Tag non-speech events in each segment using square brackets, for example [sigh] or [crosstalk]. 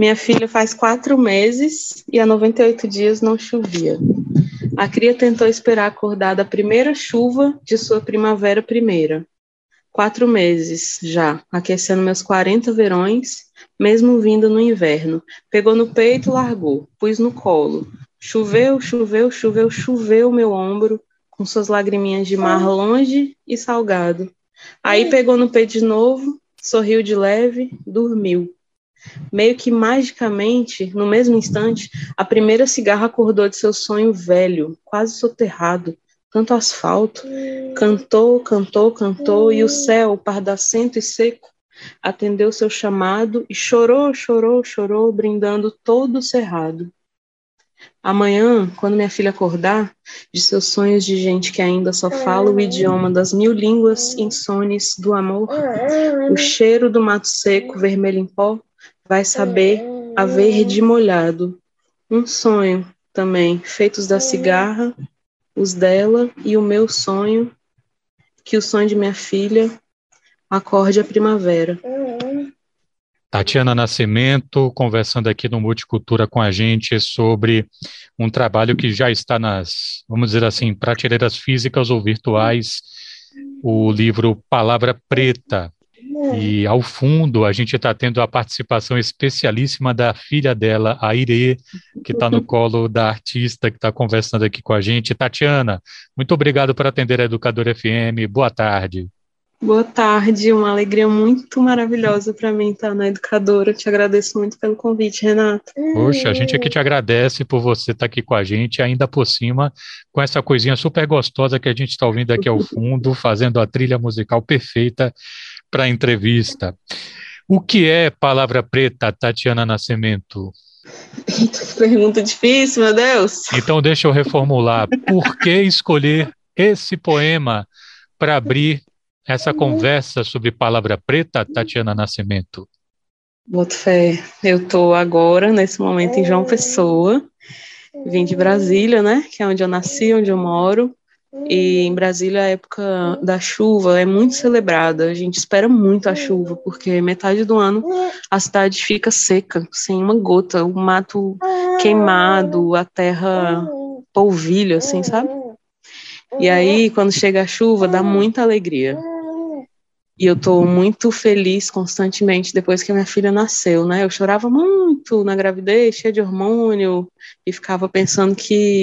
Minha filha faz quatro meses e há 98 dias não chovia. A cria tentou esperar acordar da primeira chuva de sua primavera primeira. Quatro meses já, aquecendo meus 40 verões, mesmo vindo no inverno. Pegou no peito, largou, pus no colo. Choveu, choveu, choveu, choveu meu ombro, com suas lagriminhas de mar longe e salgado. Aí pegou no peito de novo, sorriu de leve, dormiu. Meio que magicamente, no mesmo instante, a primeira cigarra acordou de seu sonho velho, quase soterrado, tanto asfalto. Cantou, cantou, cantou, e o céu, pardacento e seco, atendeu seu chamado e chorou, chorou, chorou, brindando todo o cerrado. Amanhã, quando minha filha acordar, de seus sonhos de gente que ainda só fala o idioma das mil línguas insones do amor, o cheiro do mato seco, vermelho em pó, vai saber a verde molhado. Um sonho também, feitos da cigarra, os dela e o meu sonho, que o sonho de minha filha acorde a primavera. Tatiana Nascimento conversando aqui no Multicultura com a gente sobre um trabalho que já está nas, vamos dizer assim, prateleiras físicas ou virtuais, o livro Palavra Preta, e ao fundo a gente está tendo a participação especialíssima da filha dela, a Irê, que está no [laughs] colo da artista que está conversando aqui com a gente. Tatiana, muito obrigado por atender a Educadora FM. Boa tarde. Boa tarde, uma alegria muito maravilhosa para mim estar na Educadora. Te agradeço muito pelo convite, Renato. Poxa, a gente aqui te agradece por você estar aqui com a gente, ainda por cima, com essa coisinha super gostosa que a gente está ouvindo aqui ao [laughs] fundo, fazendo a trilha musical perfeita para a entrevista. O que é palavra preta, Tatiana Nascimento? [laughs] Pergunta difícil, meu Deus. Então deixa eu reformular. Por que escolher esse poema para abrir essa conversa sobre palavra preta, Tatiana Nascimento? Boto fé. Eu estou agora, nesse momento, em João Pessoa. Vim de Brasília, né? Que é onde eu nasci, onde eu moro. E em Brasília, a época da chuva é muito celebrada. A gente espera muito a chuva, porque metade do ano a cidade fica seca, sem uma gota, o mato queimado, a terra polvilha, assim, sabe? E aí, quando chega a chuva, dá muita alegria. E eu tô muito feliz constantemente depois que a minha filha nasceu, né? Eu chorava muito na gravidez, cheia de hormônio, e ficava pensando que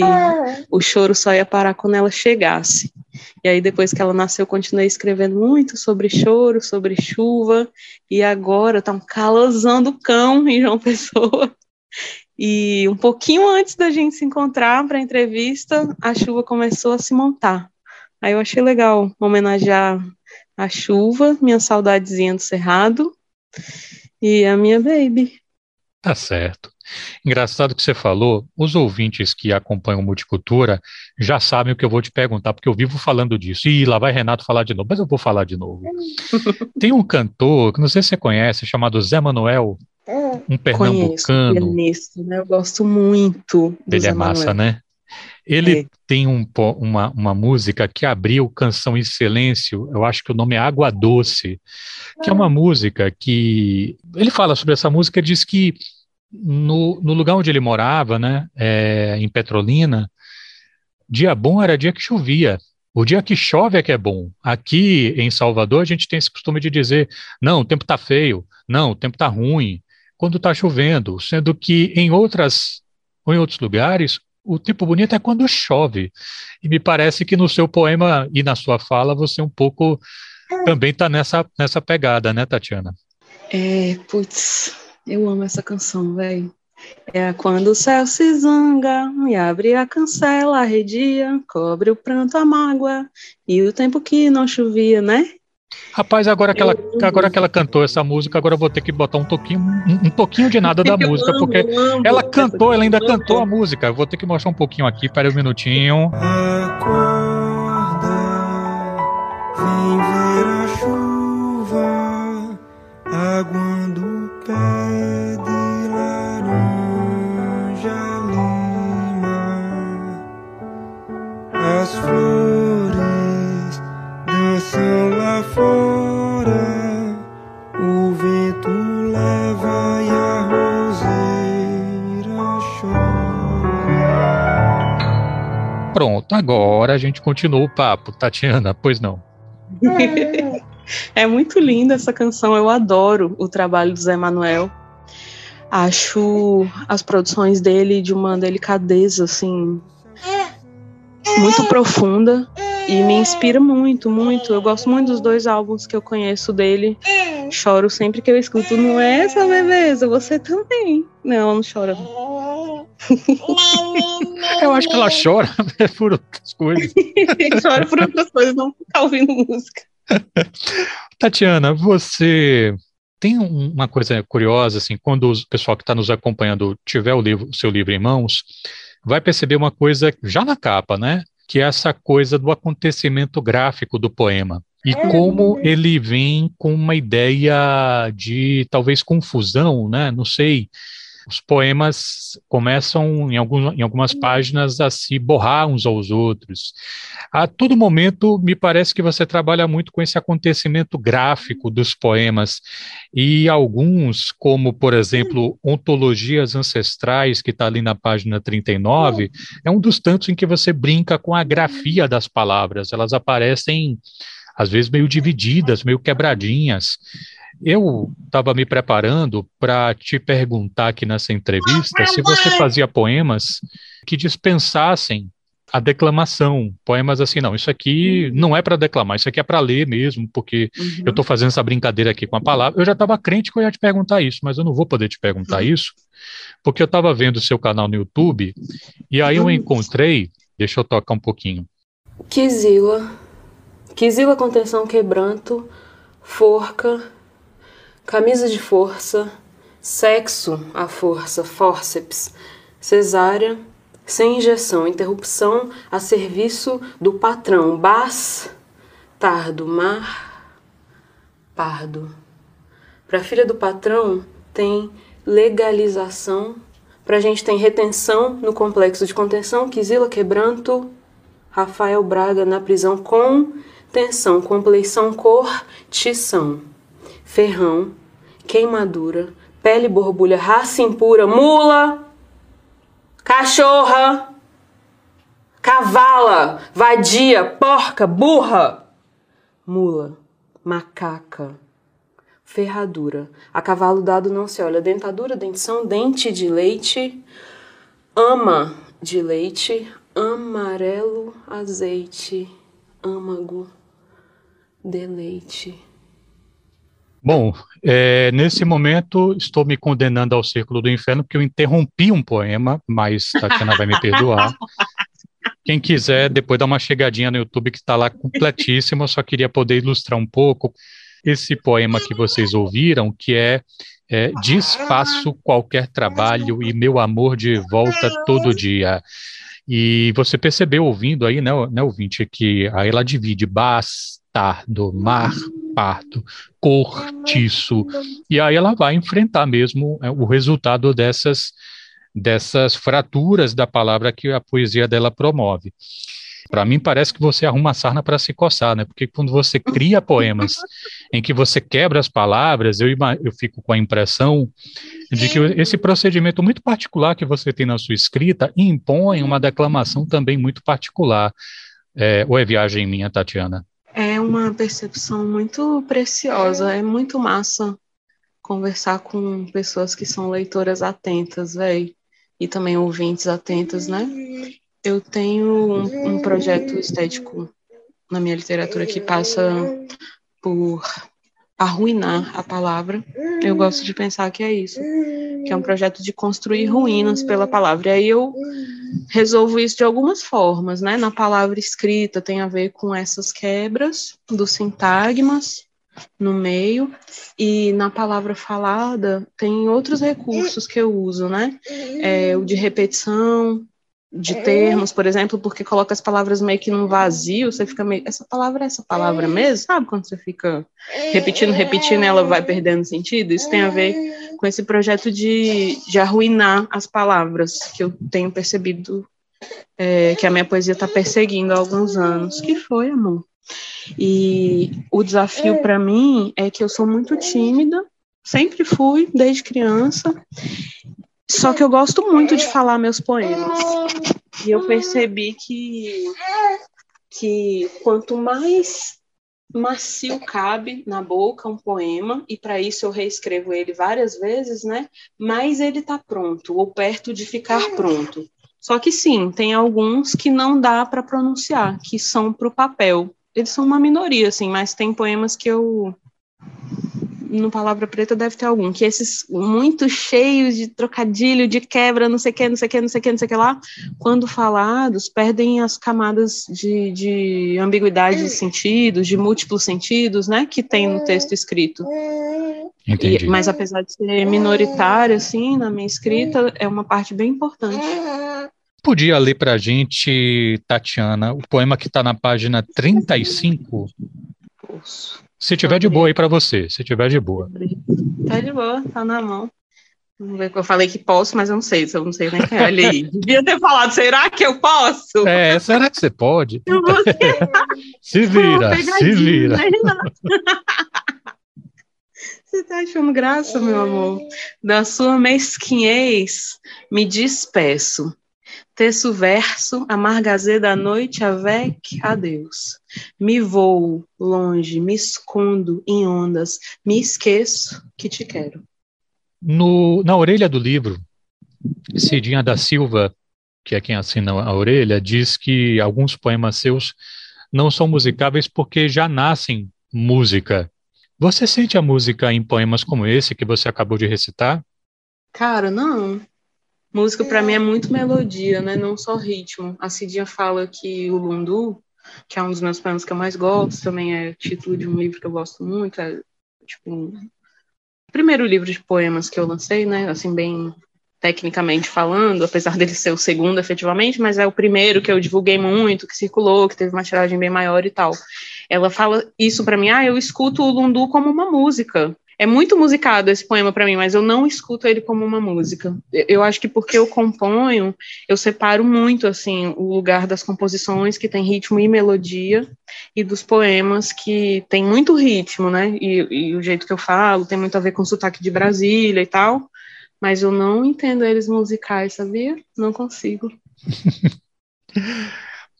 o choro só ia parar quando ela chegasse. E aí, depois que ela nasceu, eu continuei escrevendo muito sobre choro, sobre chuva, e agora tá um calorzão do cão em João Pessoa. E um pouquinho antes da gente se encontrar para a entrevista, a chuva começou a se montar. Aí eu achei legal homenagear a chuva, minha saudadezinha do Cerrado e a minha baby. Tá certo. Engraçado que você falou, os ouvintes que acompanham Multicultura já sabem o que eu vou te perguntar, porque eu vivo falando disso. E lá vai Renato falar de novo, mas eu vou falar de novo. [laughs] Tem um cantor, que não sei se você conhece, chamado Zé Manuel, um pernambucano. Conheço, né? Eu gosto muito do Ele Zé é massa, Manuel. né? Ele é. tem um, uma, uma música que abriu Canção em Silêncio, eu acho que o nome é Água Doce, que é uma música que. Ele fala sobre essa música, diz que no, no lugar onde ele morava, né, é, em Petrolina, dia bom era dia que chovia. O dia que chove é que é bom. Aqui em Salvador, a gente tem esse costume de dizer: não, o tempo está feio, não, o tempo está ruim, quando está chovendo, sendo que em outras ou em outros lugares o tipo bonito é quando chove. E me parece que no seu poema e na sua fala você um pouco também está nessa, nessa pegada, né, Tatiana? É, putz, eu amo essa canção, velho. É quando o céu se zanga e abre a cancela, arredia, cobre o pranto, a mágoa e o tempo que não chovia, né? Rapaz, agora que, ela, agora que ela cantou essa música, agora eu vou ter que botar um toquinho, um, um toquinho de nada [laughs] da eu música, amo, porque ela cantou, ela ainda cantou a música. Eu vou ter que mostrar um pouquinho aqui, pera um minutinho. Acorda, vem ver a chuva, aguando o pé gente continua o papo. Tatiana, pois não. é muito linda essa canção, eu adoro o trabalho do Zé Manuel. Acho as produções dele de uma delicadeza assim muito profunda e me inspira muito, muito. Eu gosto muito dos dois álbuns que eu conheço dele. Choro sempre que eu escuto. Não é essa beleza, você também. Não, não chora. [laughs] eu acho que ela chora [laughs] por outras coisas. [laughs] chora por outras coisas, não ficar ouvindo música. [laughs] Tatiana, você tem uma coisa curiosa, assim, quando o pessoal que está nos acompanhando tiver o, livro, o seu livro em mãos, vai perceber uma coisa já na capa, né? Que é essa coisa do acontecimento gráfico do poema. E é. como ele vem com uma ideia de talvez confusão, né? Não sei, os poemas começam em, algum, em algumas páginas a se borrar uns aos outros. A todo momento, me parece que você trabalha muito com esse acontecimento gráfico dos poemas, e alguns, como, por exemplo, Ontologias Ancestrais, que está ali na página 39, é um dos tantos em que você brinca com a grafia das palavras, elas aparecem às vezes meio divididas, meio quebradinhas. Eu estava me preparando para te perguntar aqui nessa entrevista se você fazia poemas que dispensassem a declamação, poemas assim, não, isso aqui não é para declamar, isso aqui é para ler mesmo, porque uhum. eu estou fazendo essa brincadeira aqui com a palavra. Eu já estava crente que eu ia te perguntar isso, mas eu não vou poder te perguntar uhum. isso, porque eu estava vendo o seu canal no YouTube e aí eu uhum. encontrei, deixa eu tocar um pouquinho. Kizila, Kizila contenção quebranto, forca, camisa de força, sexo à força, fórceps, cesárea, sem injeção, interrupção a serviço do patrão, bas, tardo, mar, pardo. Para filha do patrão tem legalização, para a gente tem retenção no complexo de contenção, Quisila quebranto, Rafael Braga na prisão com tensão, compleição, cor, tição ferrão, queimadura, pele borbulha, raça impura, mula, cachorra, cavala, vadia, porca, burra, mula, macaca, ferradura, a cavalo dado não se olha, dentadura, dentição, dente de leite, ama de leite, amarelo, azeite, âmago, deleite. Bom, é, nesse momento estou me condenando ao círculo do inferno porque eu interrompi um poema, mas Tatiana vai me perdoar. Quem quiser, depois dá uma chegadinha no YouTube que está lá completíssimo. Eu só queria poder ilustrar um pouco esse poema que vocês ouviram, que é, é Desfaço qualquer trabalho e meu amor de volta todo dia. E você percebeu ouvindo aí, né, né ouvinte, que aí ela divide bastardo, mar, parto, cortiço, e aí ela vai enfrentar mesmo é, o resultado dessas, dessas fraturas da palavra que a poesia dela promove. Para mim parece que você arruma a sarna para se coçar, né? Porque quando você cria poemas em que você quebra as palavras, eu, eu fico com a impressão de que esse procedimento muito particular que você tem na sua escrita impõe uma declamação também muito particular. É, ou é viagem minha, Tatiana? É uma percepção muito preciosa, é muito massa conversar com pessoas que são leitoras atentas, velho, e também ouvintes atentas, né? Eu tenho um, um projeto estético na minha literatura que passa por arruinar a palavra. Eu gosto de pensar que é isso, que é um projeto de construir ruínas pela palavra. E aí eu resolvo isso de algumas formas, né? Na palavra escrita tem a ver com essas quebras dos sintagmas no meio e na palavra falada tem outros recursos que eu uso, né? É, o de repetição, de termos, por exemplo, porque coloca as palavras meio que num vazio, você fica meio, essa palavra é essa palavra mesmo, sabe? Quando você fica repetindo, repetindo, ela vai perdendo sentido. Isso tem a ver com esse projeto de, de arruinar as palavras que eu tenho percebido é, que a minha poesia está perseguindo há alguns anos. Que foi, amor? E o desafio para mim é que eu sou muito tímida, sempre fui, desde criança, só que eu gosto muito de falar meus poemas. E eu percebi que, que quanto mais macio cabe na boca um poema, e para isso eu reescrevo ele várias vezes, né? Mais ele está pronto, ou perto de ficar pronto. Só que sim, tem alguns que não dá para pronunciar, que são para o papel. Eles são uma minoria, assim, mas tem poemas que eu no Palavra Preta deve ter algum, que esses muito cheios de trocadilho, de quebra, não sei o que, não sei o que, não sei o que, não sei o que lá, quando falados, perdem as camadas de, de ambiguidade de sentidos, de múltiplos sentidos, né, que tem no texto escrito. Entendi. E, mas apesar de ser minoritário, assim, na minha escrita, é uma parte bem importante. Podia ler para a gente, Tatiana, o poema que está na página 35? Posso. Se tiver de boa aí para você, se tiver de boa. Tá de boa, tá na mão. Eu falei que posso, mas eu não sei, eu não sei nem quem é. Olha aí. Devia ter falado, será que eu posso? É, será que você pode? [laughs] Se vira, se vira. [laughs] Você tá achando graça, meu amor? Da sua mesquinhez, me despeço. Terço verso, amargazê da noite, avec, adeus. Me vou longe, me escondo em ondas, me esqueço que te quero. No, na orelha do livro, Cidinha da Silva, que é quem assina a orelha, diz que alguns poemas seus não são musicáveis porque já nascem música. Você sente a música em poemas como esse que você acabou de recitar? Cara, não. Música para mim é muito melodia, né? Não só ritmo. A Cidinha fala que o Lundu, que é um dos meus poemas que eu mais gosto, também é título de um livro que eu gosto muito, é tipo um primeiro livro de poemas que eu lancei, né? Assim bem tecnicamente falando, apesar dele ser o segundo efetivamente, mas é o primeiro que eu divulguei muito, que circulou, que teve uma tiragem bem maior e tal. Ela fala isso para mim, ah, eu escuto o Lundu como uma música. É muito musicado esse poema para mim, mas eu não escuto ele como uma música. Eu acho que porque eu componho, eu separo muito assim o lugar das composições que tem ritmo e melodia e dos poemas que tem muito ritmo, né? E, e o jeito que eu falo tem muito a ver com o sotaque de Brasília e tal. Mas eu não entendo eles musicais, sabia? Não consigo. [laughs]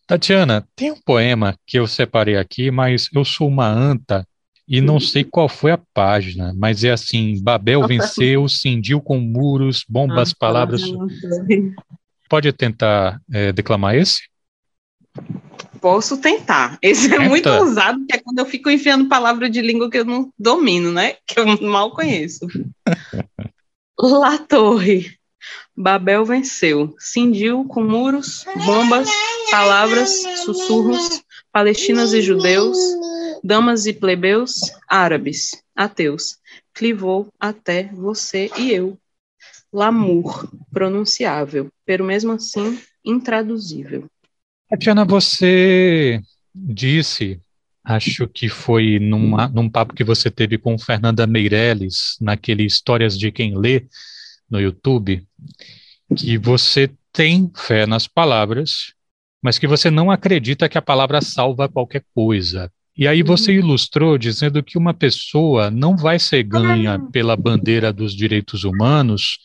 Tatiana, tem um poema que eu separei aqui, mas eu sou uma anta e não sei qual foi a página, mas é assim: Babel [laughs] venceu, cindiu com muros, bombas, ah, palavras. Pode tentar é, declamar esse? Posso tentar. Esse é muito usado, que é quando eu fico enfiando palavra de língua que eu não domino, né? Que eu mal conheço. [laughs] La Torre. Babel venceu, cindiu com muros, bombas, palavras, sussurros, palestinas e judeus, damas e plebeus, árabes, ateus, clivou até você e eu. Lamur, pronunciável, pero mesmo assim intraduzível. Tatiana, você disse, acho que foi numa, num papo que você teve com Fernanda Meirelles, naquele Histórias de Quem Lê, no YouTube, que você tem fé nas palavras, mas que você não acredita que a palavra salva qualquer coisa. E aí você uhum. ilustrou dizendo que uma pessoa não vai ser ganha pela bandeira dos direitos humanos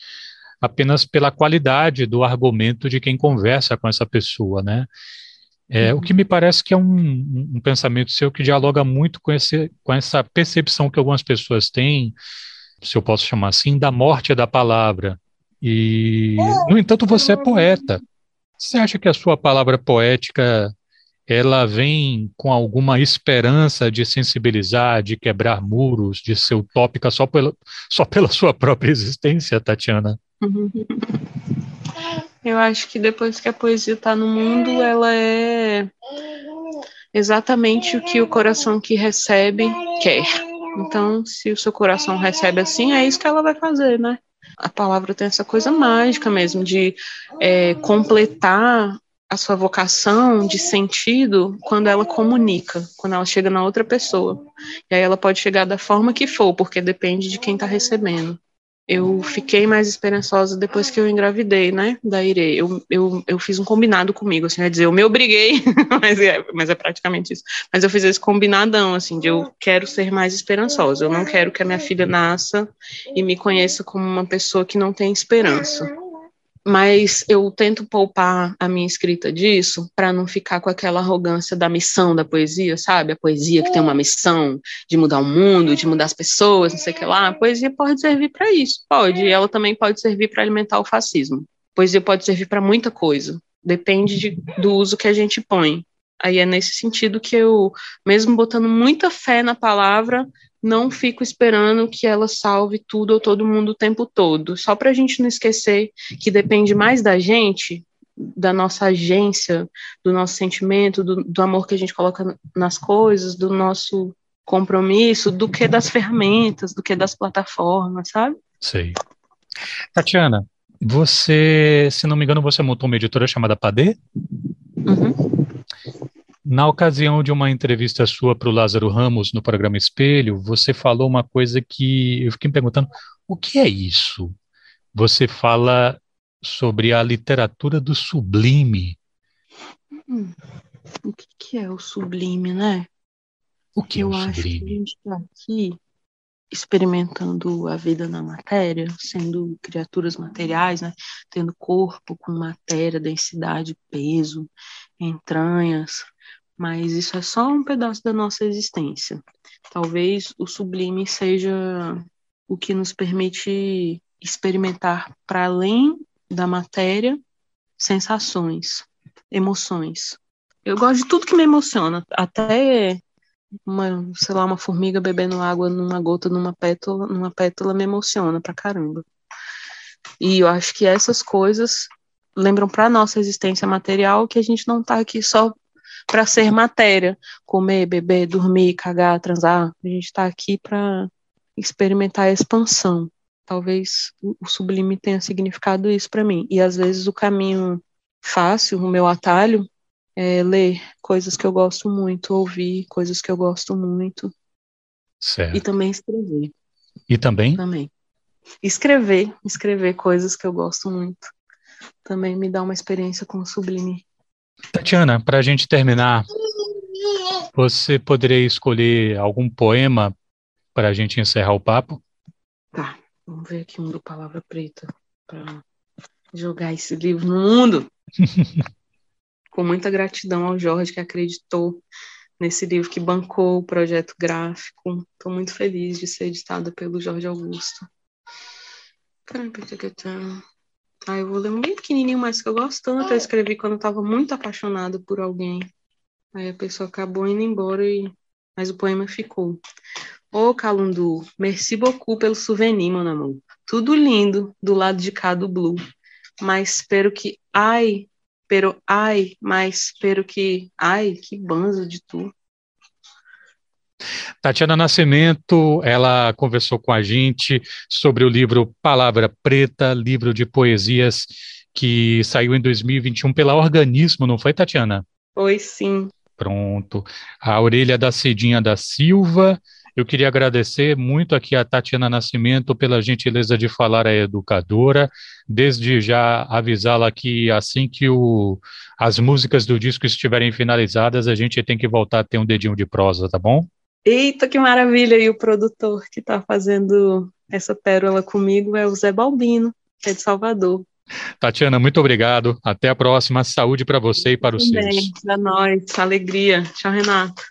apenas pela qualidade do argumento de quem conversa com essa pessoa, né? É, o que me parece que é um, um, pensamento seu que dialoga muito com, esse, com essa percepção que algumas pessoas têm, se eu posso chamar assim, da morte da palavra. E, no entanto, você é poeta. Você acha que a sua palavra poética ela vem com alguma esperança de sensibilizar, de quebrar muros, de ser utópica só pela, [laughs] só pela sua própria existência, Tatiana? [laughs] Eu acho que depois que a poesia está no mundo, ela é exatamente o que o coração que recebe quer. Então, se o seu coração recebe assim, é isso que ela vai fazer, né? A palavra tem essa coisa mágica mesmo de é, completar a sua vocação de sentido quando ela comunica, quando ela chega na outra pessoa. E aí ela pode chegar da forma que for, porque depende de quem está recebendo. Eu fiquei mais esperançosa depois que eu engravidei, né, da Ire. Eu, eu, eu fiz um combinado comigo, assim, quer dizer, eu me obriguei, [laughs] mas, é, mas é praticamente isso. Mas eu fiz esse combinadão, assim, de eu quero ser mais esperançosa. Eu não quero que a minha filha nasça e me conheça como uma pessoa que não tem esperança mas eu tento poupar a minha escrita disso para não ficar com aquela arrogância da missão da poesia, sabe? A poesia que tem uma missão de mudar o mundo, de mudar as pessoas, não sei o que lá. A poesia pode servir para isso, pode. E ela também pode servir para alimentar o fascismo. A poesia pode servir para muita coisa. Depende de, do uso que a gente põe. Aí é nesse sentido que eu, mesmo botando muita fé na palavra, não fico esperando que ela salve tudo ou todo mundo o tempo todo. Só para a gente não esquecer que depende mais da gente, da nossa agência, do nosso sentimento, do, do amor que a gente coloca nas coisas, do nosso compromisso, do que das ferramentas, do que das plataformas, sabe? Sei. Tatiana, você, se não me engano, você montou uma editora chamada Padê? Uhum. Na ocasião de uma entrevista sua para o Lázaro Ramos no programa Espelho, você falou uma coisa que eu fiquei me perguntando: o que é isso? Você fala sobre a literatura do sublime. Hum, o que, que, é o sublime, né? O que eu é o acho sublime? que a gente está aqui experimentando a vida na matéria, sendo criaturas materiais, né? Tendo corpo com matéria, densidade, peso, entranhas, mas isso é só um pedaço da nossa existência. Talvez o sublime seja o que nos permite experimentar para além da matéria sensações, emoções. Eu gosto de tudo que me emociona, até uma, sei lá, uma formiga bebendo água numa gota numa pétala, numa pétala me emociona pra caramba. E eu acho que essas coisas lembram para nossa existência material que a gente não está aqui só para ser matéria, comer, beber, dormir, cagar, transar. A gente está aqui para experimentar a expansão. Talvez o sublime tenha significado isso para mim. E às vezes o caminho fácil, o meu atalho, é ler coisas que eu gosto muito, ouvir coisas que eu gosto muito. Certo. E também escrever. E também? Também. Escrever, escrever coisas que eu gosto muito. Também me dá uma experiência com o sublime Tatiana, para a gente terminar, você poderia escolher algum poema para a gente encerrar o papo? Tá, vamos ver aqui um do Palavra Preta para jogar esse livro no mundo. [laughs] Com muita gratidão ao Jorge que acreditou nesse livro, que bancou o projeto gráfico. Estou muito feliz de ser editada pelo Jorge Augusto. Ah, eu vou ler um bem pequenininho, mas que eu gosto tanto. Eu escrevi quando eu estava muito apaixonada por alguém. Aí a pessoa acabou indo embora, e... mas o poema ficou. Ô, oh, Calundu, merci beaucoup pelo souvenir, meu amor. Tudo lindo do lado de cá do Blue. Mas espero que. Ai, pero ai, mas espero que. Ai, que banzo de tu. Tatiana Nascimento, ela conversou com a gente sobre o livro Palavra Preta, livro de poesias que saiu em 2021 pela Organismo, não foi, Tatiana? Foi sim. Pronto. A Orelha da Cedinha da Silva. Eu queria agradecer muito aqui a Tatiana Nascimento pela gentileza de falar a educadora. Desde já avisá-la que assim que o, as músicas do disco estiverem finalizadas, a gente tem que voltar a ter um dedinho de prosa, tá bom? Eita, que maravilha! E o produtor que está fazendo essa pérola comigo é o Zé Balbino, que é de Salvador. Tatiana, muito obrigado. Até a próxima. Saúde para você e para os seus. Para nós. Alegria. Tchau, Renato.